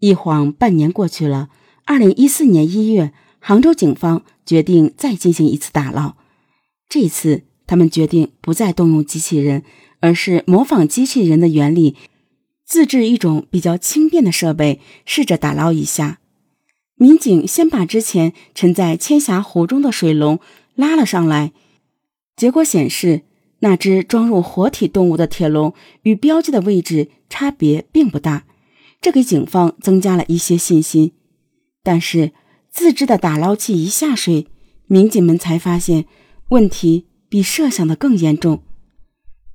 一晃半年过去了，二零一四年一月，杭州警方决定再进行一次打捞。这次，他们决定不再动用机器人，而是模仿机器人的原理，自制一种比较轻便的设备，试着打捞一下。民警先把之前沉在千峡湖中的水龙拉了上来，结果显示，那只装入活体动物的铁笼与标记的位置差别并不大。这给警方增加了一些信心，但是自制的打捞器一下水，民警们才发现问题比设想的更严重。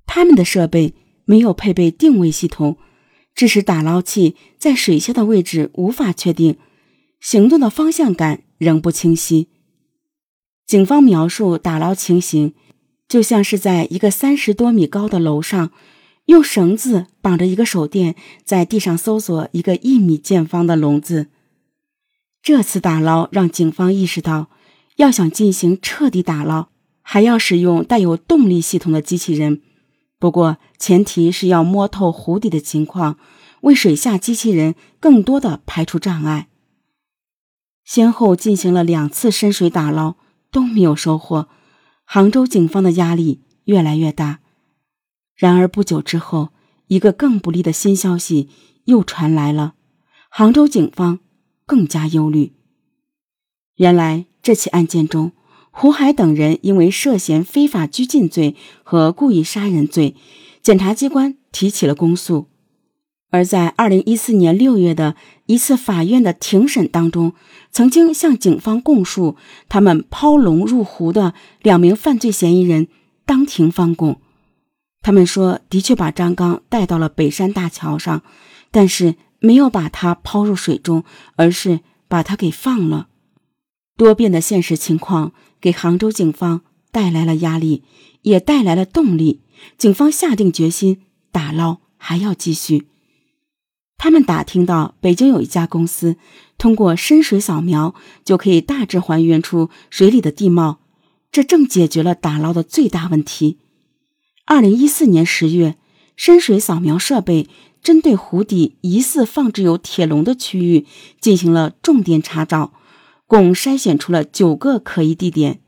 他们的设备没有配备定位系统，致使打捞器在水下的位置无法确定，行动的方向感仍不清晰。警方描述打捞情形，就像是在一个三十多米高的楼上。用绳子绑着一个手电，在地上搜索一个一米见方的笼子。这次打捞让警方意识到，要想进行彻底打捞，还要使用带有动力系统的机器人。不过，前提是要摸透湖底的情况，为水下机器人更多的排除障碍。先后进行了两次深水打捞，都没有收获。杭州警方的压力越来越大。然而不久之后，一个更不利的新消息又传来了，杭州警方更加忧虑。原来这起案件中，胡海等人因为涉嫌非法拘禁罪和故意杀人罪，检察机关提起了公诉。而在二零一四年六月的一次法院的庭审当中，曾经向警方供述他们抛龙入湖的两名犯罪嫌疑人当庭翻供。他们说，的确把张刚带到了北山大桥上，但是没有把他抛入水中，而是把他给放了。多变的现实情况给杭州警方带来了压力，也带来了动力。警方下定决心，打捞还要继续。他们打听到北京有一家公司，通过深水扫描就可以大致还原出水里的地貌，这正解决了打捞的最大问题。二零一四年十月，深水扫描设备针对湖底疑似放置有铁笼的区域进行了重点查找，共筛选出了九个可疑地点。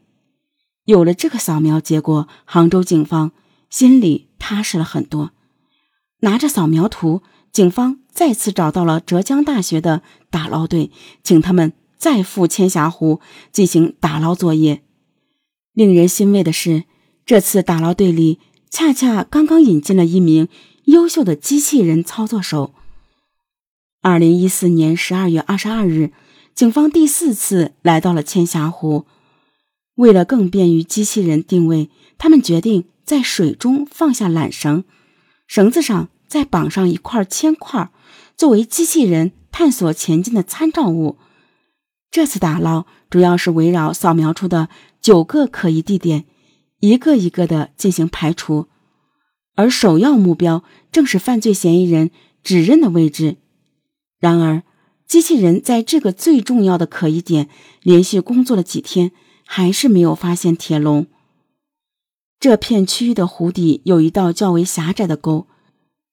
有了这个扫描结果，杭州警方心里踏实了很多。拿着扫描图，警方再次找到了浙江大学的打捞队，请他们再赴千峡湖进行打捞作业。令人欣慰的是，这次打捞队里。恰恰刚刚引进了一名优秀的机器人操作手。二零一四年十二月二十二日，警方第四次来到了千峡湖。为了更便于机器人定位，他们决定在水中放下缆绳，绳子上再绑上一块铅块，作为机器人探索前进的参照物。这次打捞主要是围绕扫描出的九个可疑地点。一个一个的进行排除，而首要目标正是犯罪嫌疑人指认的位置。然而，机器人在这个最重要的可疑点连续工作了几天，还是没有发现铁笼。这片区域的湖底有一道较为狭窄的沟，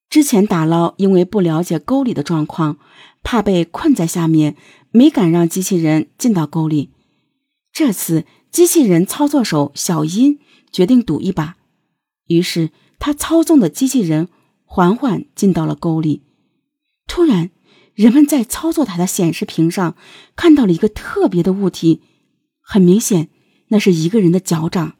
之前打捞因为不了解沟里的状况，怕被困在下面，没敢让机器人进到沟里。这次，机器人操作手小音。决定赌一把，于是他操纵的机器人缓缓进到了沟里。突然，人们在操作台的显示屏上看到了一个特别的物体，很明显，那是一个人的脚掌。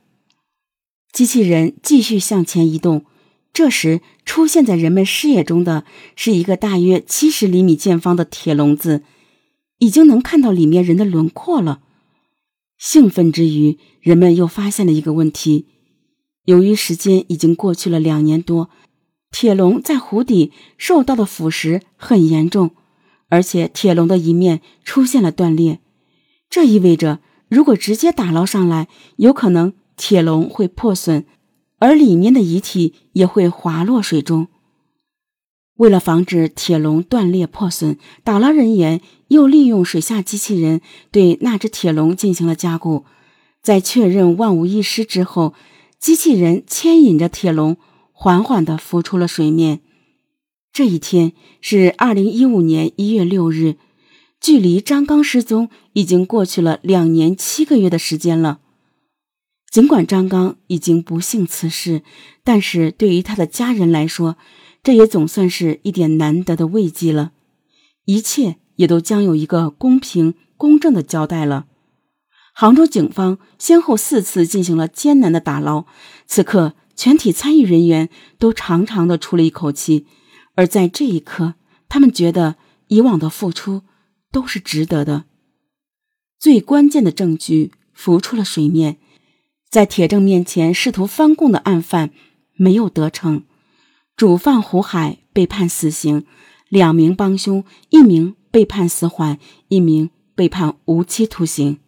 机器人继续向前移动，这时出现在人们视野中的是一个大约七十厘米见方的铁笼子，已经能看到里面人的轮廓了。兴奋之余，人们又发现了一个问题：由于时间已经过去了两年多，铁笼在湖底受到的腐蚀很严重，而且铁笼的一面出现了断裂。这意味着，如果直接打捞上来，有可能铁笼会破损，而里面的遗体也会滑落水中。为了防止铁笼断裂破损，打捞人员又利用水下机器人对那只铁笼进行了加固。在确认万无一失之后，机器人牵引着铁笼缓缓地浮出了水面。这一天是二零一五年一月六日，距离张刚失踪已经过去了两年七个月的时间了。尽管张刚已经不幸辞世，但是对于他的家人来说，这也总算是一点难得的慰藉了。一切也都将有一个公平公正的交代了。杭州警方先后四次进行了艰难的打捞，此刻全体参与人员都长长的出了一口气，而在这一刻，他们觉得以往的付出都是值得的。最关键的证据浮出了水面。在铁证面前试图翻供的案犯没有得逞，主犯胡海被判死刑，两名帮凶，一名被判死缓，一名被判无期徒刑。